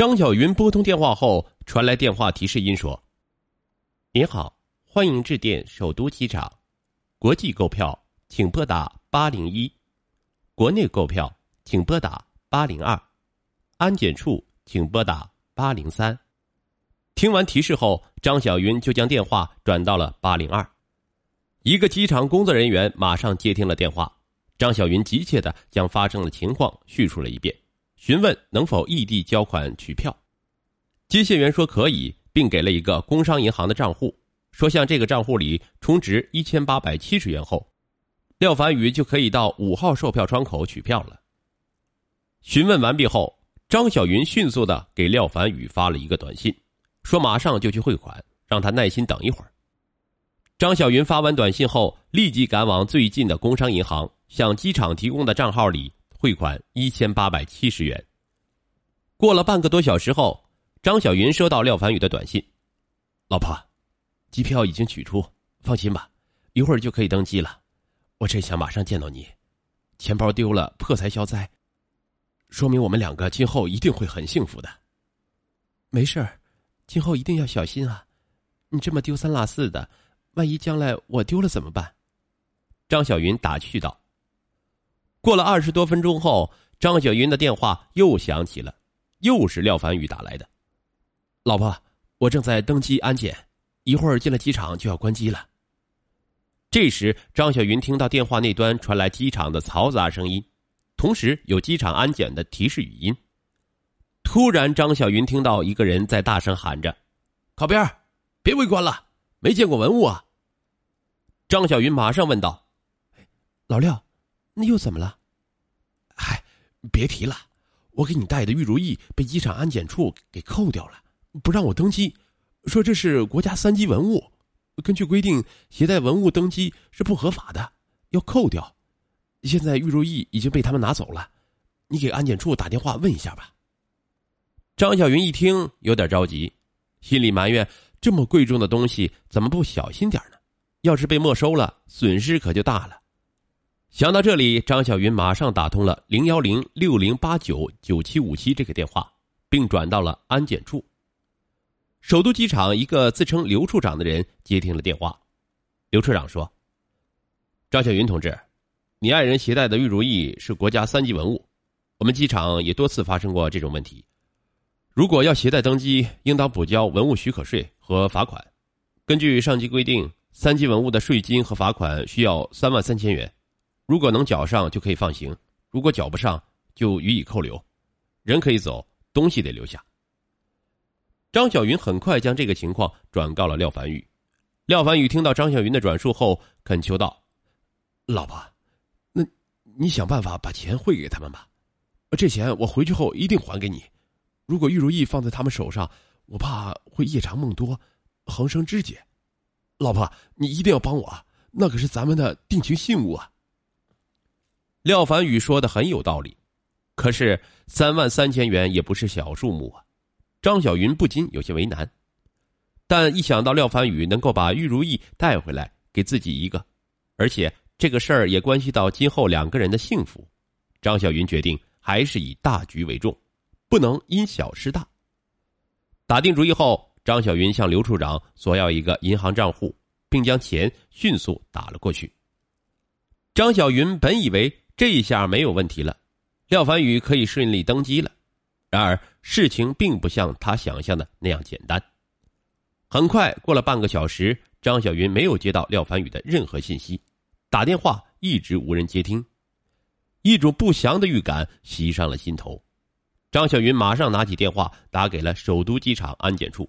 张小云拨通电话后，传来电话提示音说：“您好，欢迎致电首都机场，国际购票请拨打八零一，国内购票请拨打八零二，安检处请拨打八零三。”听完提示后，张小云就将电话转到了八零二。一个机场工作人员马上接听了电话，张小云急切的将发生的情况叙述了一遍。询问能否异地交款取票，接线员说可以，并给了一个工商银行的账户，说向这个账户里充值一千八百七十元后，廖凡宇就可以到五号售票窗口取票了。询问完毕后，张小云迅速的给廖凡宇发了一个短信，说马上就去汇款，让他耐心等一会儿。张小云发完短信后，立即赶往最近的工商银行，向机场提供的账号里。汇款一千八百七十元。过了半个多小时后，张小云收到廖凡宇的短信：“老婆，机票已经取出，放心吧，一会儿就可以登机了。我真想马上见到你。钱包丢了，破财消灾，说明我们两个今后一定会很幸福的。没事儿，今后一定要小心啊！你这么丢三落四的，万一将来我丢了怎么办？”张小云打趣道。过了二十多分钟后，张小云的电话又响起了，又是廖凡宇打来的。老婆，我正在登机安检，一会儿进了机场就要关机了。这时，张小云听到电话那端传来机场的嘈杂声音，同时有机场安检的提示语音。突然，张小云听到一个人在大声喊着：“靠边别围观了，没见过文物啊！”张小云马上问道：“老廖。”那又怎么了？嗨，别提了，我给你带的玉如意被机场安检处给扣掉了，不让我登机，说这是国家三级文物，根据规定携带文物登机是不合法的，要扣掉。现在玉如意已经被他们拿走了，你给安检处打电话问一下吧。张小云一听有点着急，心里埋怨：这么贵重的东西怎么不小心点呢？要是被没收了，损失可就大了。想到这里，张小云马上打通了零幺零六零八九九七五七这个电话，并转到了安检处。首都机场一个自称刘处长的人接听了电话。刘处长说：“张小云同志，你爱人携带的玉如意是国家三级文物，我们机场也多次发生过这种问题。如果要携带登机，应当补交文物许可税和罚款。根据上级规定，三级文物的税金和罚款需要三万三千元。”如果能缴上就可以放行，如果缴不上就予以扣留。人可以走，东西得留下。张小云很快将这个情况转告了廖凡宇。廖凡宇听到张小云的转述后，恳求道：“老婆，那你想办法把钱汇给他们吧，这钱我回去后一定还给你。如果玉如意放在他们手上，我怕会夜长梦多，横生枝节。老婆，你一定要帮我，那可是咱们的定情信物啊。”廖凡宇说的很有道理，可是三万三千元也不是小数目啊！张小云不禁有些为难，但一想到廖凡宇能够把玉如意带回来给自己一个，而且这个事儿也关系到今后两个人的幸福，张小云决定还是以大局为重，不能因小失大。打定主意后，张小云向刘处长索要一个银行账户，并将钱迅速打了过去。张小云本以为。这一下没有问题了，廖凡宇可以顺利登机了。然而事情并不像他想象的那样简单。很快过了半个小时，张小云没有接到廖凡宇的任何信息，打电话一直无人接听，一种不祥的预感袭上了心头。张小云马上拿起电话打给了首都机场安检处，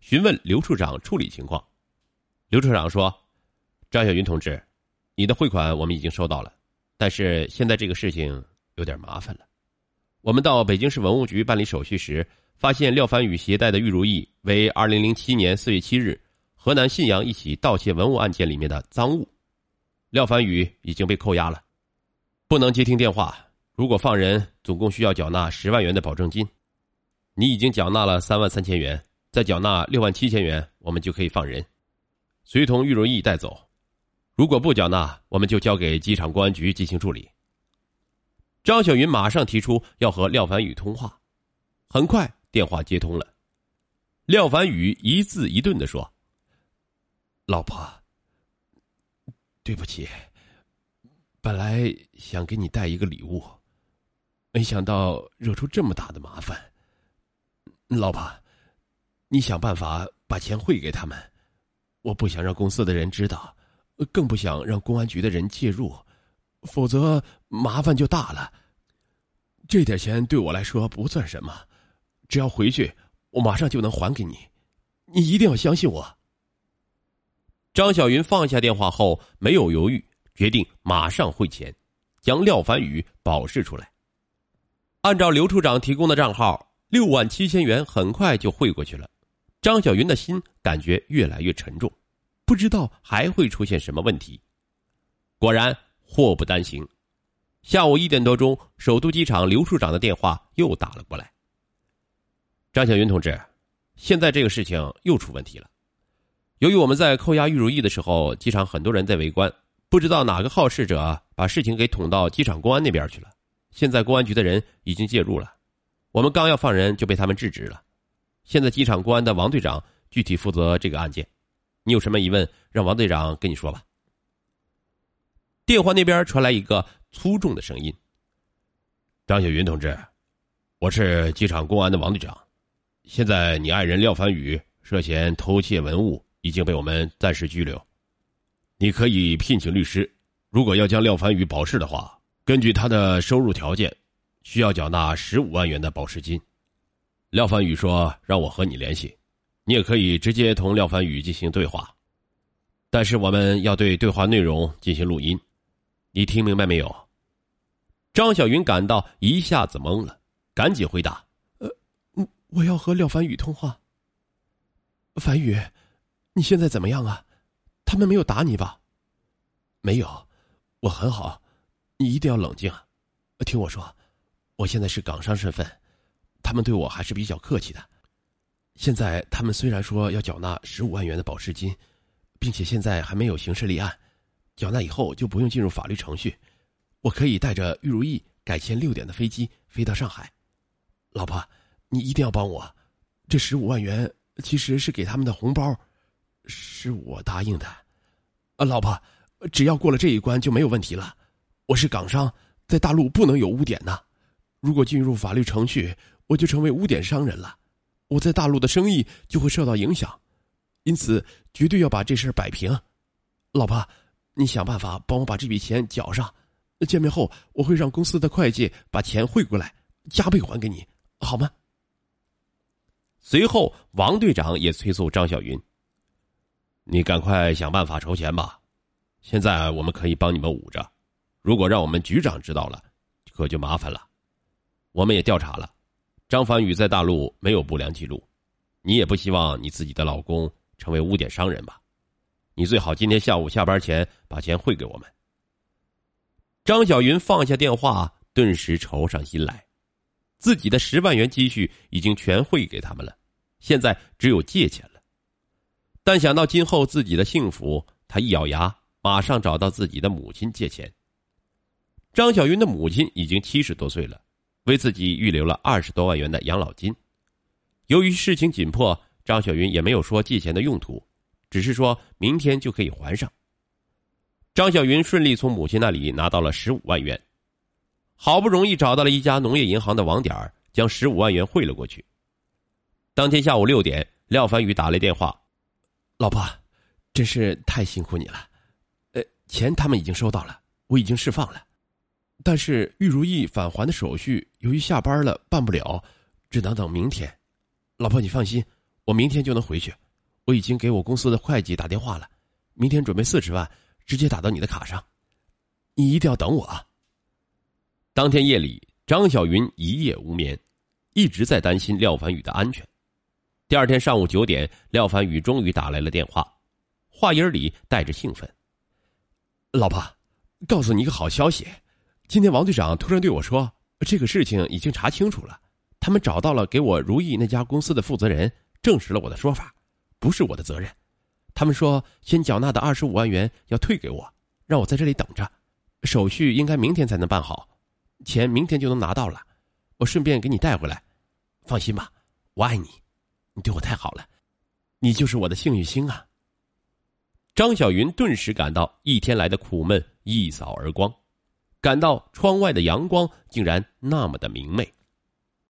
询问刘处长处理情况。刘处长说：“张小云同志，你的汇款我们已经收到了。”但是现在这个事情有点麻烦了。我们到北京市文物局办理手续时，发现廖凡宇携带的玉如意为二零零七年四月七日河南信阳一起盗窃文物案件里面的赃物。廖凡宇已经被扣押了，不能接听电话。如果放人，总共需要缴纳十万元的保证金。你已经缴纳了三万三千元，再缴纳六万七千元，我们就可以放人，随同玉如意带走。如果不缴纳，我们就交给机场公安局进行处理。张小云马上提出要和廖凡宇通话，很快电话接通了。廖凡宇一字一顿的说：“老婆，对不起，本来想给你带一个礼物，没想到惹出这么大的麻烦。老婆，你想办法把钱汇给他们，我不想让公司的人知道，更不想让公安局的人介入，否则麻烦就大了。”这点钱对我来说不算什么，只要回去，我马上就能还给你。你一定要相信我。张小云放下电话后，没有犹豫，决定马上汇钱，将廖凡宇保释出来。按照刘处长提供的账号，六万七千元很快就汇过去了。张小云的心感觉越来越沉重，不知道还会出现什么问题。果然，祸不单行。下午一点多钟，首都机场刘处长的电话又打了过来。张小云同志，现在这个事情又出问题了。由于我们在扣押玉如意的时候，机场很多人在围观，不知道哪个好事者把事情给捅到机场公安那边去了。现在公安局的人已经介入了，我们刚要放人就被他们制止了。现在机场公安的王队长具体负责这个案件，你有什么疑问，让王队长跟你说吧。电话那边传来一个。粗重的声音。张小云同志，我是机场公安的王队长。现在你爱人廖凡宇涉嫌偷窃文物，已经被我们暂时拘留。你可以聘请律师。如果要将廖凡宇保释的话，根据他的收入条件，需要缴纳十五万元的保释金。廖凡宇说让我和你联系，你也可以直接同廖凡宇进行对话，但是我们要对对话内容进行录音。你听明白没有？张小云感到一下子懵了，赶紧回答：“呃，我要和廖凡宇通话。凡宇，你现在怎么样啊？他们没有打你吧？没有，我很好。你一定要冷静。听我说，我现在是港商身份，他们对我还是比较客气的。现在他们虽然说要缴纳十五万元的保释金，并且现在还没有刑事立案，缴纳以后就不用进入法律程序。”我可以带着玉如意改签六点的飞机飞到上海，老婆，你一定要帮我。这十五万元其实是给他们的红包，是我答应的。啊，老婆，只要过了这一关就没有问题了。我是港商，在大陆不能有污点呐。如果进入法律程序，我就成为污点商人了，我在大陆的生意就会受到影响。因此，绝对要把这事摆平。老婆，你想办法帮我把这笔钱缴上。见面后，我会让公司的会计把钱汇过来，加倍还给你，好吗？随后，王队长也催促张小云：“你赶快想办法筹钱吧！现在我们可以帮你们捂着，如果让我们局长知道了，可就麻烦了。我们也调查了，张凡宇在大陆没有不良记录，你也不希望你自己的老公成为污点商人吧？你最好今天下午下班前把钱汇给我们。”张小云放下电话，顿时愁上心来。自己的十万元积蓄已经全汇给他们了，现在只有借钱了。但想到今后自己的幸福，他一咬牙，马上找到自己的母亲借钱。张小云的母亲已经七十多岁了，为自己预留了二十多万元的养老金。由于事情紧迫，张小云也没有说借钱的用途，只是说明天就可以还上。张小云顺利从母亲那里拿到了十五万元，好不容易找到了一家农业银行的网点，将十五万元汇了过去。当天下午六点，廖凡宇打来电话：“老婆，真是太辛苦你了。呃，钱他们已经收到了，我已经释放了，但是玉如意返还的手续由于下班了办不了，只能等明天。老婆，你放心，我明天就能回去。我已经给我公司的会计打电话了，明天准备四十万。”直接打到你的卡上，你一定要等我啊！当天夜里，张小云一夜无眠，一直在担心廖凡宇的安全。第二天上午九点，廖凡宇终于打来了电话，话音里带着兴奋：“老婆，告诉你一个好消息，今天王队长突然对我说这个事情已经查清楚了他们找到了给我如意那家公司的负责人证实了我的说法不是我的责任。他们说先缴纳的二十五万元要退给我让我在这里等着手续应该明天才能办好钱明天就能拿到了我顺便给你带回来。放心吧我爱你你对我太好了你就是我的幸运星啊。张小云顿时感到一天来的苦闷一扫而光。感到窗外的阳光竟然那么的明媚。